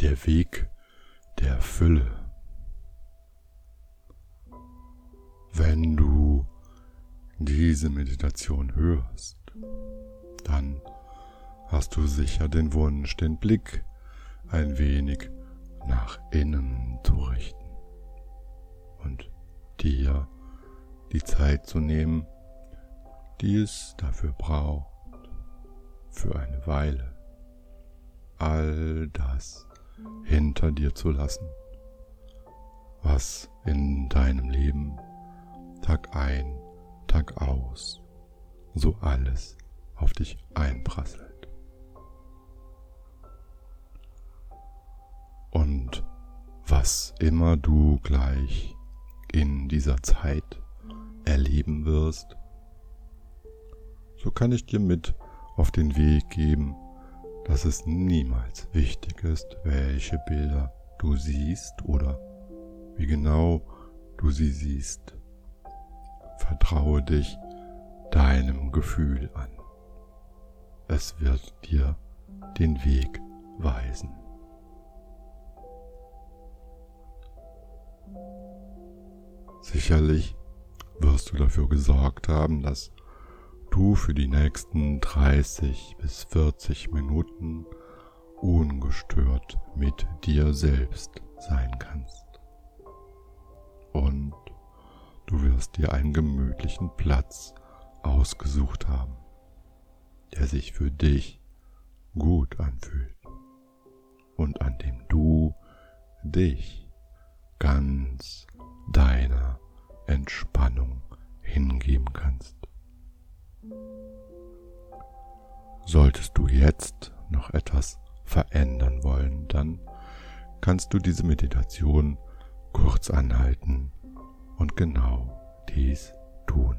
der Weg der Fülle. Wenn du diese Meditation hörst, dann hast du sicher den Wunsch, den Blick ein wenig nach innen zu richten und dir die Zeit zu nehmen, die es dafür braucht, für eine Weile all das hinter dir zu lassen, was in deinem Leben Tag ein, Tag aus so alles auf dich einprasselt. Und was immer du gleich in dieser Zeit erleben wirst, so kann ich dir mit auf den Weg geben, dass es niemals wichtig ist, welche Bilder du siehst oder wie genau du sie siehst. Vertraue dich deinem Gefühl an. Es wird dir den Weg weisen. Sicherlich wirst du dafür gesorgt haben, dass du für die nächsten 30 bis 40 Minuten ungestört mit dir selbst sein kannst. Und du wirst dir einen gemütlichen Platz ausgesucht haben, der sich für dich gut anfühlt und an dem du dich ganz deiner Entspannung hingeben kannst. Solltest du jetzt noch etwas verändern wollen, dann kannst du diese Meditation kurz anhalten und genau dies tun.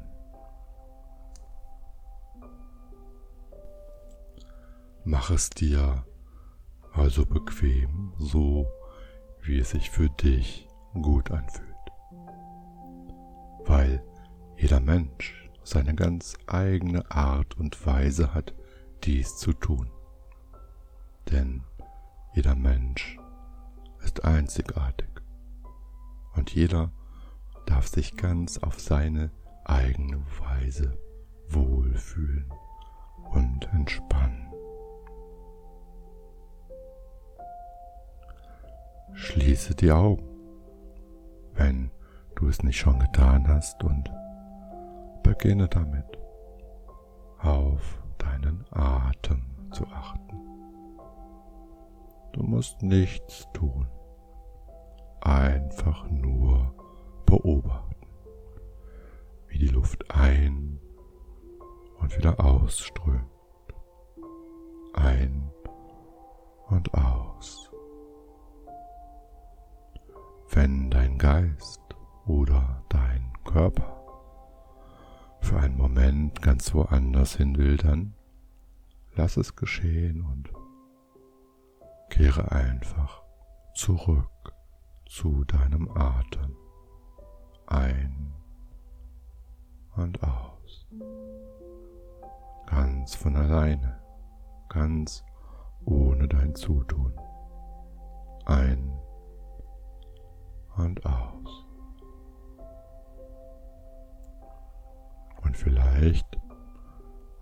Mach es dir also bequem, so wie es sich für dich gut anfühlt. Weil jeder Mensch seine ganz eigene Art und Weise hat, dies zu tun. Denn jeder Mensch ist einzigartig und jeder darf sich ganz auf seine eigene Weise wohlfühlen und entspannen. Schließe die Augen, wenn du es nicht schon getan hast und Beginne damit, auf deinen Atem zu achten. Du musst nichts tun, einfach nur beobachten, wie die Luft ein und wieder ausströmt, ein und aus. Wenn dein Geist oder dein Körper für einen Moment ganz woanders hin will, dann lass es geschehen und kehre einfach zurück zu deinem Atem ein und aus. Ganz von alleine, ganz ohne dein Zutun. Ein und aus. Vielleicht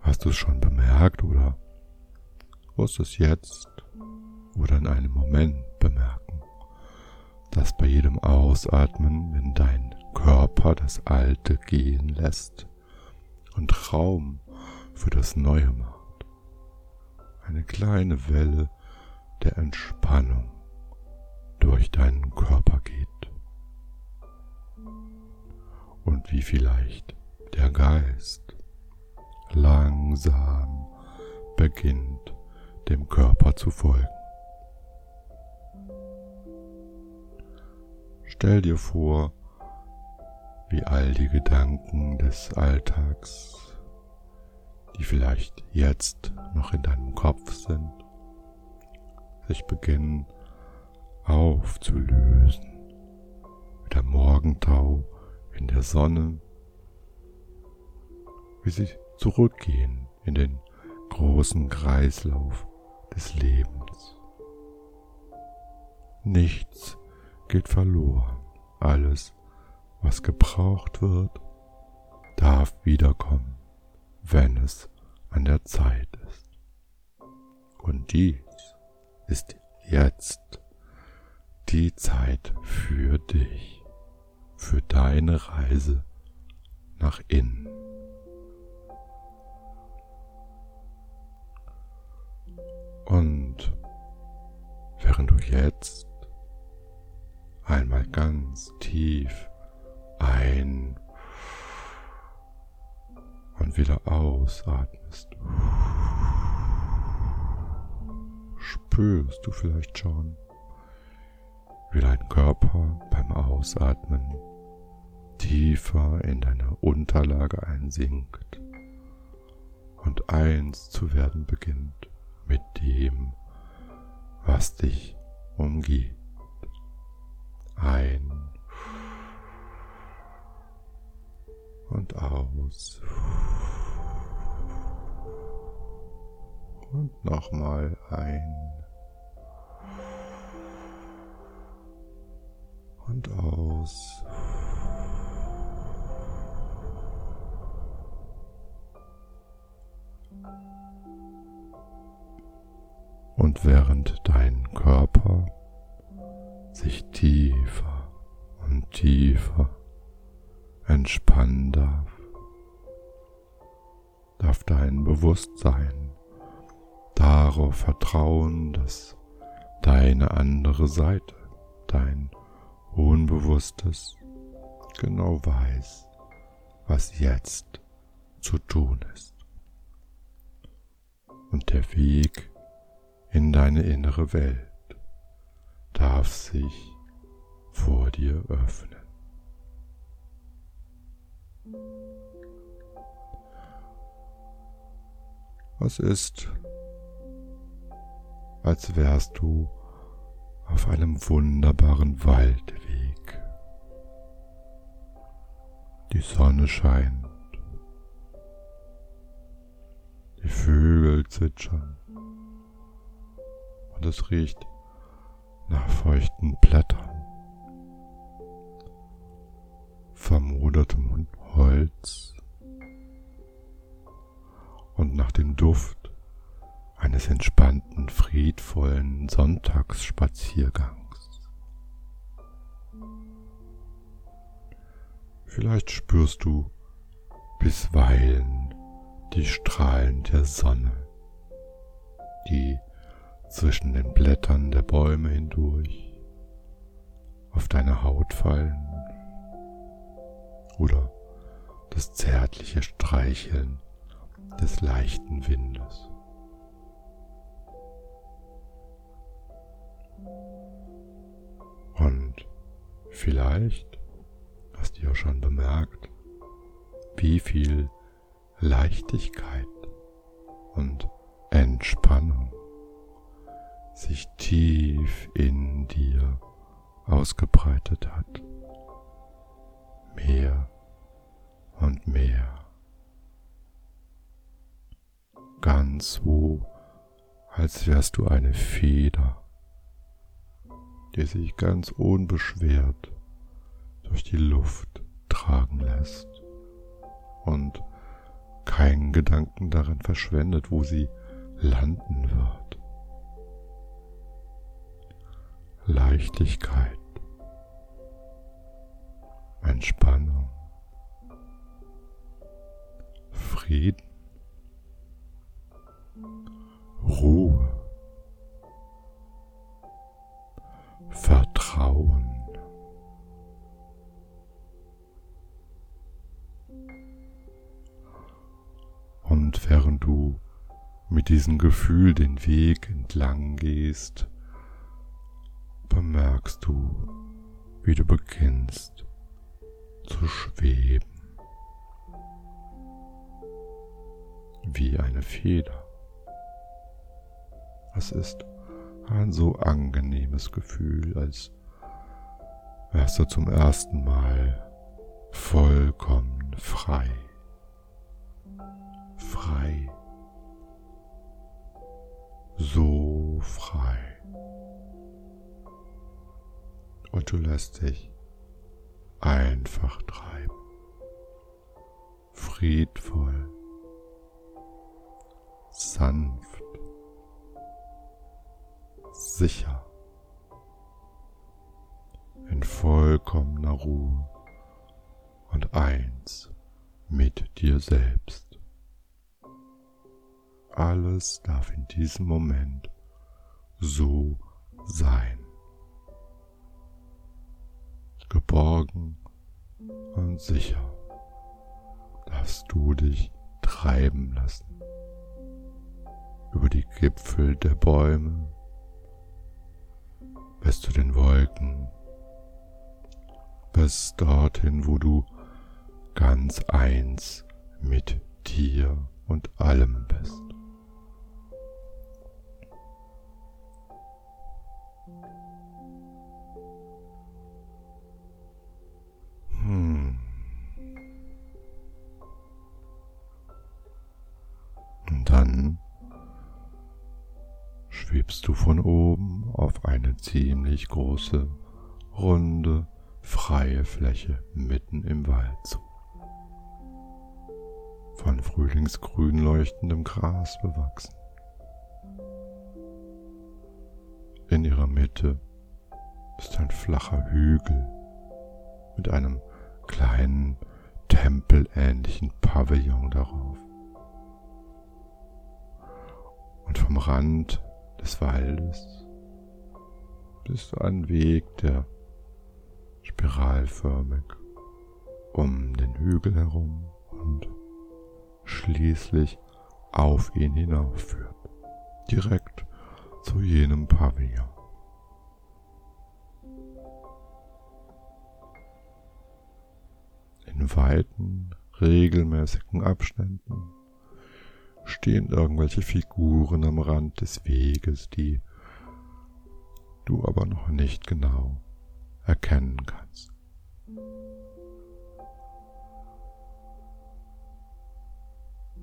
hast du es schon bemerkt oder wirst es jetzt oder in einem Moment bemerken, dass bei jedem Ausatmen, wenn dein Körper das Alte gehen lässt und Raum für das Neue macht, eine kleine Welle der Entspannung durch deinen Körper geht. Und wie vielleicht der Geist langsam beginnt dem Körper zu folgen. Stell dir vor, wie all die Gedanken des Alltags, die vielleicht jetzt noch in deinem Kopf sind, sich beginnen aufzulösen, wie der Morgentau in der Sonne wie sie zurückgehen in den großen Kreislauf des Lebens. Nichts geht verloren. Alles, was gebraucht wird, darf wiederkommen, wenn es an der Zeit ist. Und dies ist jetzt die Zeit für dich, für deine Reise nach innen. Und während du jetzt einmal ganz tief ein und wieder ausatmest, spürst du vielleicht schon, wie dein Körper beim Ausatmen tiefer in deine Unterlage einsinkt und eins zu werden beginnt mit dem, was dich umgibt. Ein und aus. Und nochmal ein. Und aus. Und während dein Körper sich tiefer und tiefer entspannen darf, darf dein Bewusstsein darauf vertrauen, dass deine andere Seite, dein Unbewusstes, genau weiß, was jetzt zu tun ist. Und der Weg in deine innere Welt darf sich vor dir öffnen. Was ist, als wärst du auf einem wunderbaren Waldweg. Die Sonne scheint, die Vögel zwitschern und es riecht nach feuchten Blättern, vermodertem Holz und nach dem Duft eines entspannten, friedvollen Sonntagsspaziergangs. Vielleicht spürst du bisweilen die Strahlen der Sonne, die zwischen den Blättern der Bäume hindurch auf deine Haut fallen oder das zärtliche Streicheln des leichten Windes. Und vielleicht hast du ja schon bemerkt, wie viel Leichtigkeit und Entspannung sich tief in dir ausgebreitet hat. Mehr und mehr. Ganz so, als wärst du eine Feder, die sich ganz unbeschwert durch die Luft tragen lässt und keinen Gedanken daran verschwendet, wo sie landen wird. Leichtigkeit, Entspannung, Frieden, Ruhe, Vertrauen. Und während du mit diesem Gefühl den Weg entlang gehst, bemerkst du, wie du beginnst zu schweben. Wie eine Feder. Es ist ein so angenehmes Gefühl, als wärst du zum ersten Mal vollkommen frei. Frei. So frei. Und du lässt dich einfach treiben. Friedvoll, sanft, sicher, in vollkommener Ruhe und eins mit dir selbst. Alles darf in diesem Moment so sein. Geborgen und sicher darfst du dich treiben lassen über die Gipfel der Bäume bis zu den Wolken, bis dorthin, wo du ganz eins mit dir und allem bist. Eine ziemlich große, runde, freie Fläche mitten im Wald zu. Von frühlingsgrün leuchtendem Gras bewachsen. In ihrer Mitte ist ein flacher Hügel mit einem kleinen tempelähnlichen Pavillon darauf. Und vom Rand des Waldes bist du ein Weg, der spiralförmig um den Hügel herum und schließlich auf ihn hinaufführt, direkt zu jenem Pavillon. In weiten, regelmäßigen Abständen stehen irgendwelche Figuren am Rand des Weges, die du aber noch nicht genau erkennen kannst.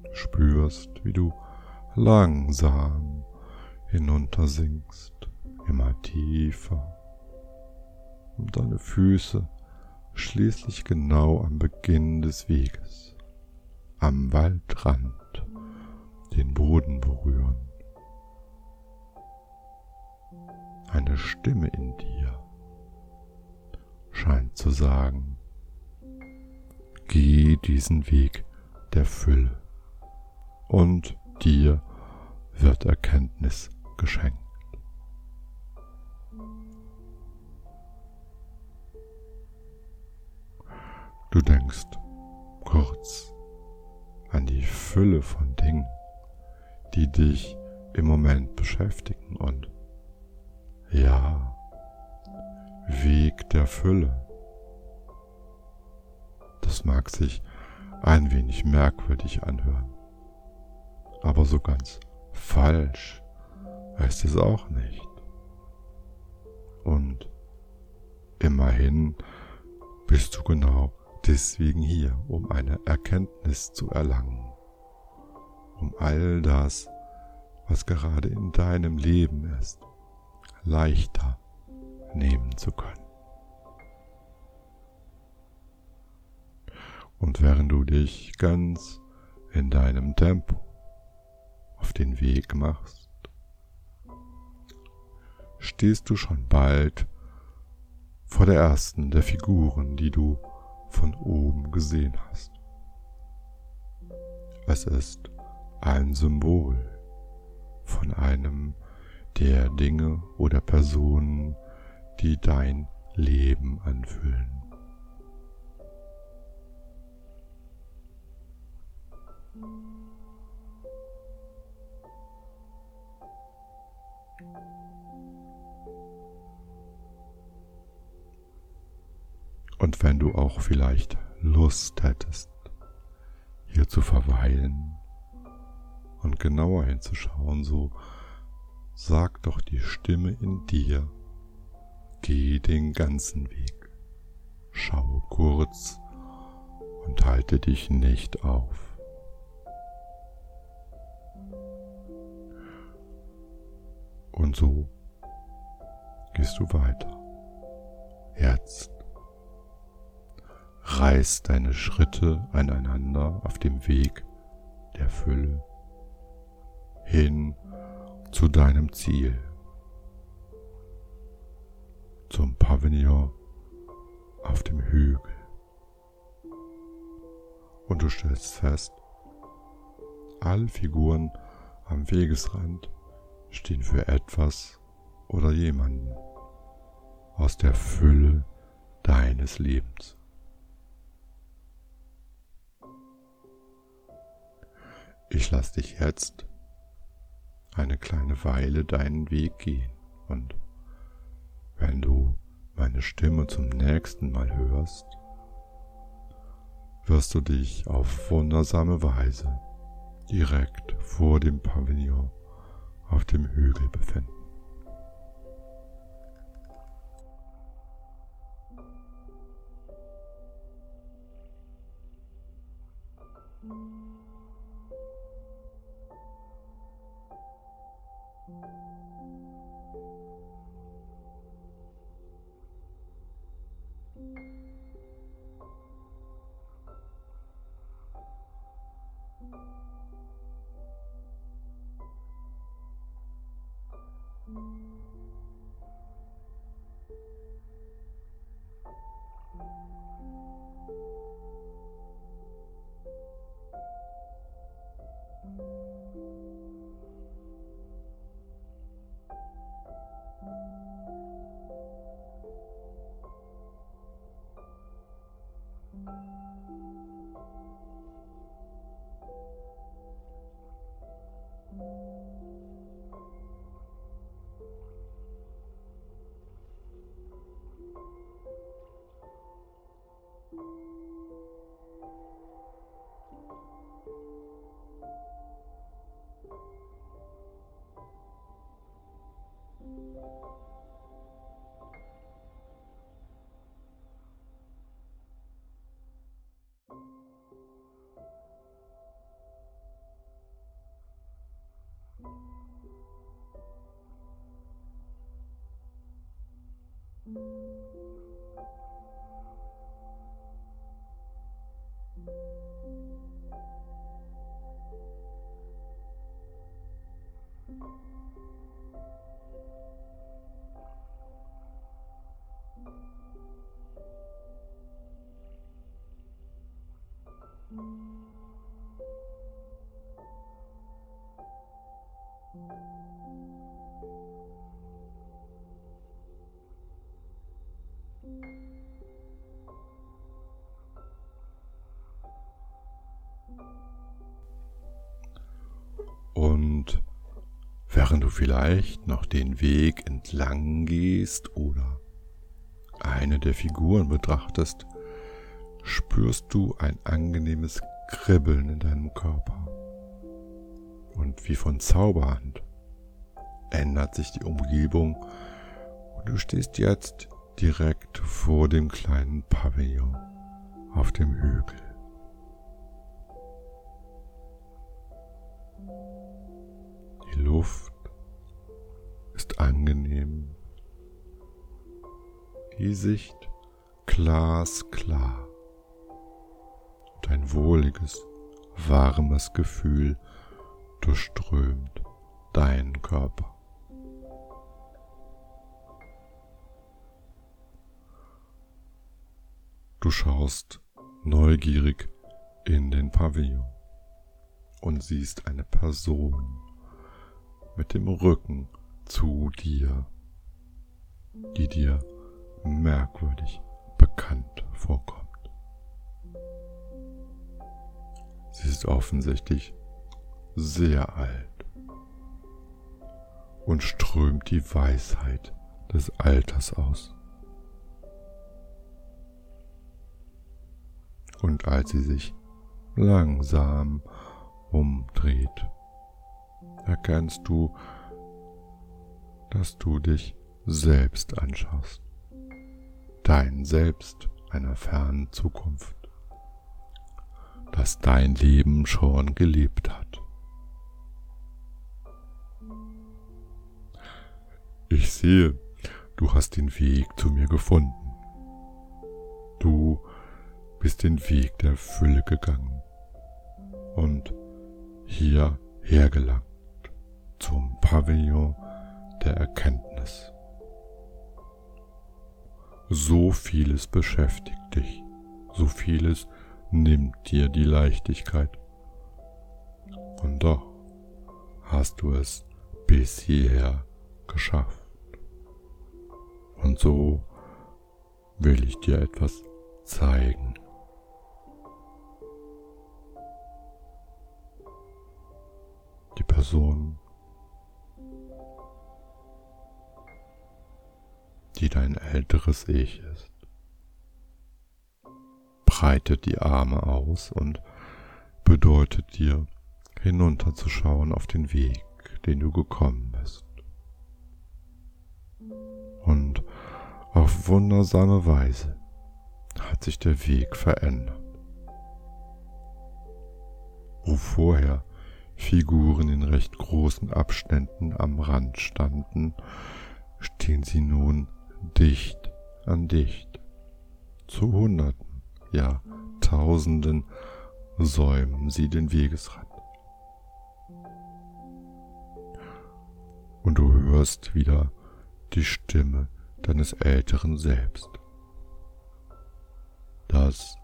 Du spürst, wie du langsam hinuntersinkst, immer tiefer, und deine Füße schließlich genau am Beginn des Weges, am Waldrand, den Boden berühren. Eine Stimme in dir scheint zu sagen, geh diesen Weg der Fülle und dir wird Erkenntnis geschenkt. Du denkst kurz an die Fülle von Dingen, die dich im Moment beschäftigen und ja, Weg der Fülle. Das mag sich ein wenig merkwürdig anhören, aber so ganz falsch heißt es auch nicht. Und immerhin bist du genau deswegen hier, um eine Erkenntnis zu erlangen, um all das, was gerade in deinem Leben ist, leichter nehmen zu können. Und während du dich ganz in deinem Tempo auf den Weg machst, stehst du schon bald vor der ersten der Figuren, die du von oben gesehen hast. Es ist ein Symbol von einem der Dinge oder Personen, die dein Leben anfüllen. Und wenn du auch vielleicht Lust hättest, hier zu verweilen und genauer hinzuschauen, so sag doch die Stimme in dir, geh den ganzen Weg, schaue kurz und halte dich nicht auf. Und so gehst du weiter. Jetzt reiß deine Schritte aneinander auf dem Weg der Fülle hin zu deinem Ziel, zum Pavillon auf dem Hügel. Und du stellst fest, alle Figuren am Wegesrand stehen für etwas oder jemanden aus der Fülle deines Lebens. Ich lasse dich jetzt eine kleine Weile deinen Weg gehen und wenn du meine Stimme zum nächsten Mal hörst, wirst du dich auf wundersame Weise direkt vor dem Pavillon auf dem Hügel befinden. Und vielleicht noch den Weg entlang gehst oder eine der Figuren betrachtest, spürst du ein angenehmes Kribbeln in deinem Körper. Und wie von Zauberhand ändert sich die Umgebung und du stehst jetzt direkt vor dem kleinen Pavillon auf dem Hügel. Die Luft ist angenehm, die Sicht glasklar und ein wohliges, warmes Gefühl durchströmt deinen Körper. Du schaust neugierig in den Pavillon und siehst eine Person mit dem Rücken zu dir, die dir merkwürdig bekannt vorkommt. Sie ist offensichtlich sehr alt und strömt die Weisheit des Alters aus. Und als sie sich langsam umdreht, erkennst du, dass du dich selbst anschaust. Dein Selbst einer fernen Zukunft das dein Leben schon gelebt hat. Ich sehe, du hast den Weg zu mir gefunden. Du bist den Weg der Fülle gegangen und hierher gelangt zum Pavillon der Erkenntnis. So vieles beschäftigt dich, so vieles nimmt dir die Leichtigkeit. Und doch hast du es bis hierher geschafft. Und so will ich dir etwas zeigen. Die Person, die dein älteres Ich ist, breitet die Arme aus und bedeutet dir, hinunterzuschauen auf den Weg, den du gekommen bist. Und auf wundersame Weise hat sich der Weg verändert. Wo vorher Figuren in recht großen Abständen am Rand standen, stehen sie nun dicht an dicht. Zu Hunderten, ja Tausenden säumen sie den Wegesrand. Und du hörst wieder die Stimme deines älteren Selbst. Das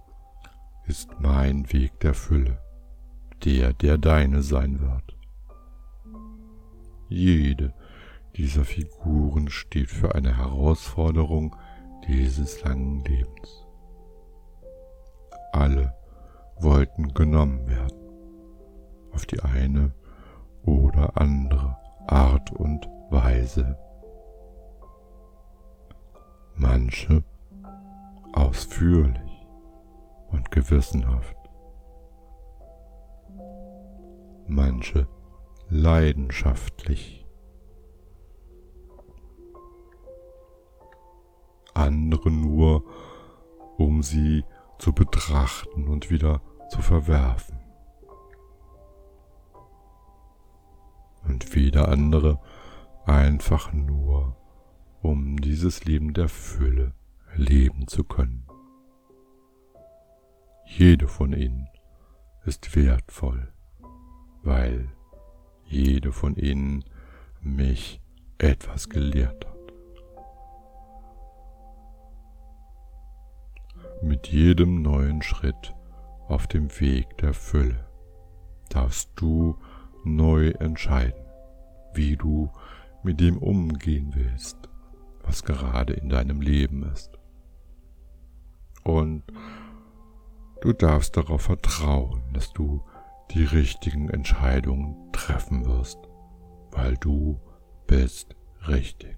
ist mein Weg der Fülle, der, der deine sein wird. Jede dieser Figuren steht für eine Herausforderung dieses langen Lebens. Alle wollten genommen werden, auf die eine oder andere Art und Weise manche ausführlich und gewissenhaft, manche leidenschaftlich, andere nur, um sie zu betrachten und wieder zu verwerfen. Und wieder andere einfach nur, um dieses Leben der Fülle leben zu können. Jede von ihnen ist wertvoll, weil jede von ihnen mich etwas gelehrt hat. Mit jedem neuen Schritt auf dem Weg der Fülle darfst du neu entscheiden, wie du mit dem umgehen willst was gerade in deinem Leben ist. Und du darfst darauf vertrauen, dass du die richtigen Entscheidungen treffen wirst, weil du bist richtig.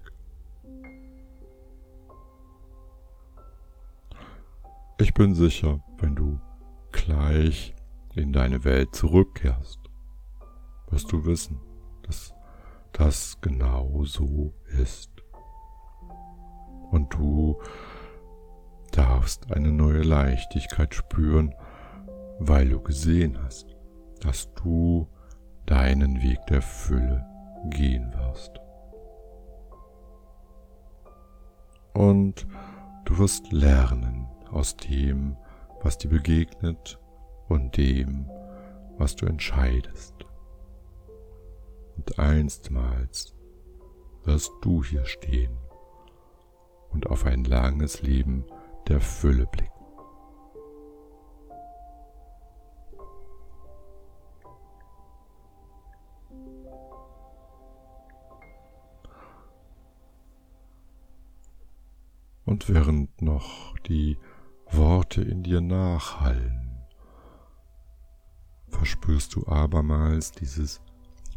Ich bin sicher, wenn du gleich in deine Welt zurückkehrst, wirst du wissen, dass das genau so ist und du darfst eine neue Leichtigkeit spüren, weil du gesehen hast, dass du deinen Weg der Fülle gehen wirst. Und du wirst lernen aus dem, was dir begegnet und dem, was du entscheidest. Und einstmals wirst du hier stehen und auf ein langes Leben der Fülle blicken. Und während noch die Worte in dir nachhallen, verspürst du abermals dieses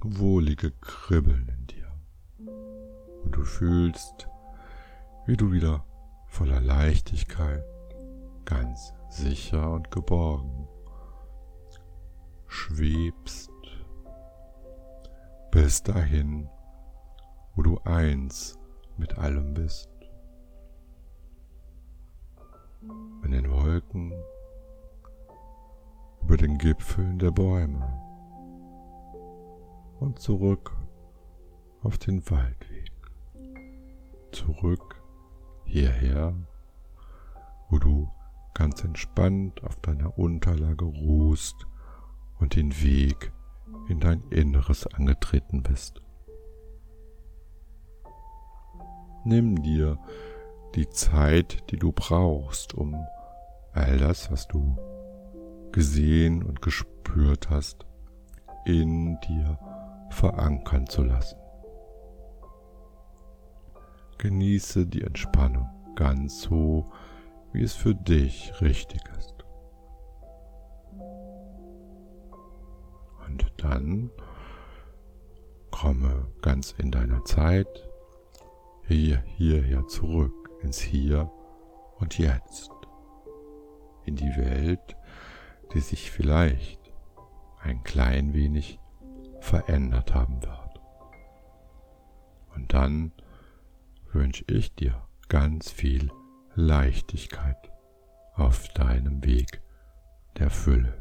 wohlige Kribbeln in dir. Und du fühlst, wie du wieder voller Leichtigkeit, ganz sicher und geborgen schwebst bis dahin, wo du eins mit allem bist. In den Wolken, über den Gipfeln der Bäume und zurück auf den Waldweg, zurück hierher, wo du ganz entspannt auf deiner Unterlage ruhst und den Weg in dein Inneres angetreten bist. Nimm dir die Zeit, die du brauchst, um all das, was du gesehen und gespürt hast, in dir verankern zu lassen. Genieße die Entspannung ganz so, wie es für dich richtig ist. Und dann komme ganz in deiner Zeit hier, hierher zurück ins Hier und Jetzt, in die Welt, die sich vielleicht ein klein wenig verändert haben wird. Und dann wünsche ich dir ganz viel Leichtigkeit auf deinem Weg der Fülle.